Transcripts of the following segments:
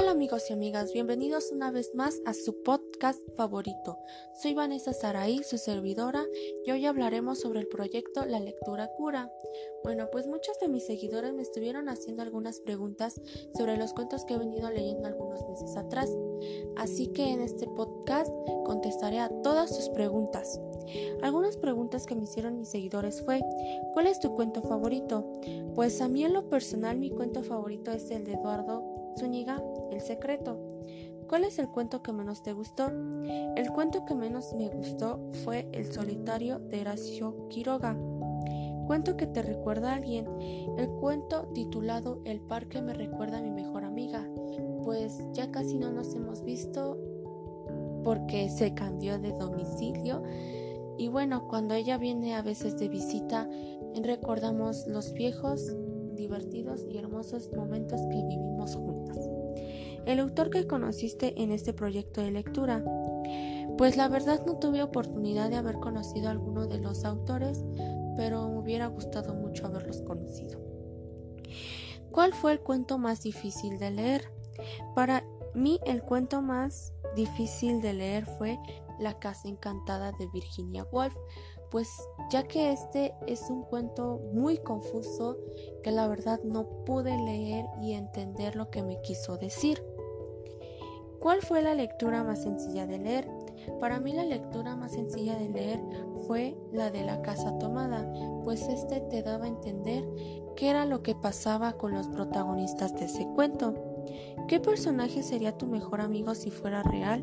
Hola amigos y amigas, bienvenidos una vez más a su podcast favorito. Soy Vanessa Saraí, su servidora, y hoy hablaremos sobre el proyecto La Lectura Cura. Bueno, pues muchos de mis seguidores me estuvieron haciendo algunas preguntas sobre los cuentos que he venido leyendo algunos meses atrás, así que en este podcast contestaré a todas sus preguntas. Algunas preguntas que me hicieron mis seguidores fue, ¿cuál es tu cuento favorito? Pues a mí en lo personal mi cuento favorito es el de Eduardo Zúñiga, El secreto. ¿Cuál es el cuento que menos te gustó? El cuento que menos me gustó fue El solitario de Horacio Quiroga. Cuento que te recuerda a alguien. El cuento titulado El parque me recuerda a mi mejor amiga. Pues ya casi no nos hemos visto porque se cambió de domicilio. Y bueno, cuando ella viene a veces de visita, recordamos los viejos divertidos y hermosos momentos que vivimos juntas. El autor que conociste en este proyecto de lectura. Pues la verdad no tuve oportunidad de haber conocido a alguno de los autores, pero me hubiera gustado mucho haberlos conocido. ¿Cuál fue el cuento más difícil de leer? Para mí el cuento más difícil de leer fue La casa encantada de Virginia Woolf, pues ya que este es un cuento muy confuso que la verdad no pude leer y entender lo que me quiso decir. ¿Cuál fue la lectura más sencilla de leer? Para mí la lectura más sencilla de leer fue la de la casa tomada, pues este te daba a entender qué era lo que pasaba con los protagonistas de ese cuento. ¿Qué personaje sería tu mejor amigo si fuera real?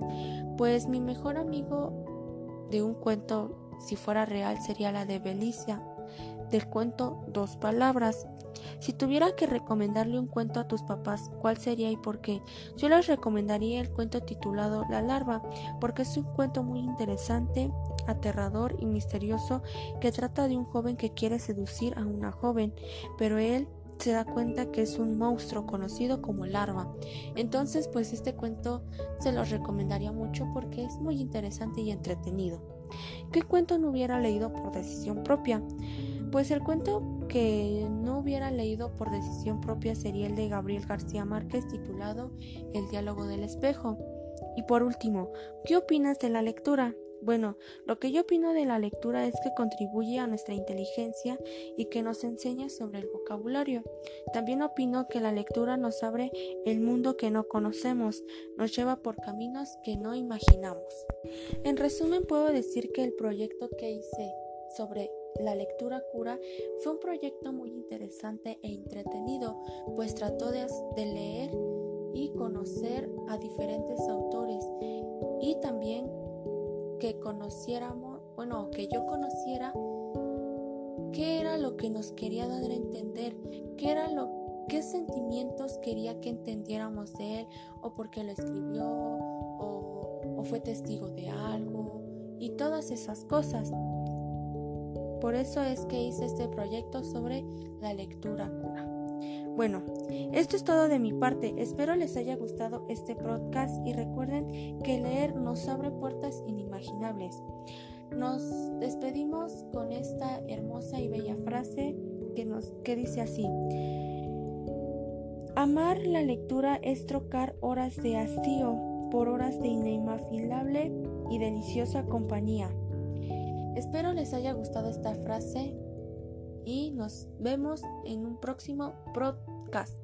Pues mi mejor amigo de un cuento si fuera real sería la de Belicia, del cuento Dos Palabras. Si tuviera que recomendarle un cuento a tus papás, ¿cuál sería y por qué? Yo les recomendaría el cuento titulado La larva, porque es un cuento muy interesante, aterrador y misterioso que trata de un joven que quiere seducir a una joven, pero él se da cuenta que es un monstruo conocido como larva. Entonces, pues este cuento se los recomendaría mucho porque es muy interesante y entretenido. ¿Qué cuento no hubiera leído por decisión propia? Pues el cuento que no hubiera leído por decisión propia sería el de Gabriel García Márquez titulado El diálogo del espejo. Y por último, ¿qué opinas de la lectura? Bueno, lo que yo opino de la lectura es que contribuye a nuestra inteligencia y que nos enseña sobre el vocabulario. También opino que la lectura nos abre el mundo que no conocemos, nos lleva por caminos que no imaginamos. En resumen, puedo decir que el proyecto que hice sobre la lectura cura fue un proyecto muy interesante e entretenido, pues trató de, leer y conocer a diferentes autores y también que conociéramos, bueno, que yo conociera qué era lo que nos quería dar a entender, qué era lo qué sentimientos quería que entendiéramos de él o porque lo escribió o, fue testigo de algo y todas esas cosas. Por eso es que hice este proyecto sobre la lectura. Bueno, esto es todo de mi parte. Espero les haya gustado este podcast y recuerden que leer nos abre puertas inimaginables. Nos despedimos con esta hermosa y bella frase que, nos, que dice así. Amar la lectura es trocar horas de hastío por horas de inimaginable y deliciosa compañía. Espero les haya gustado esta frase y nos vemos en un próximo podcast.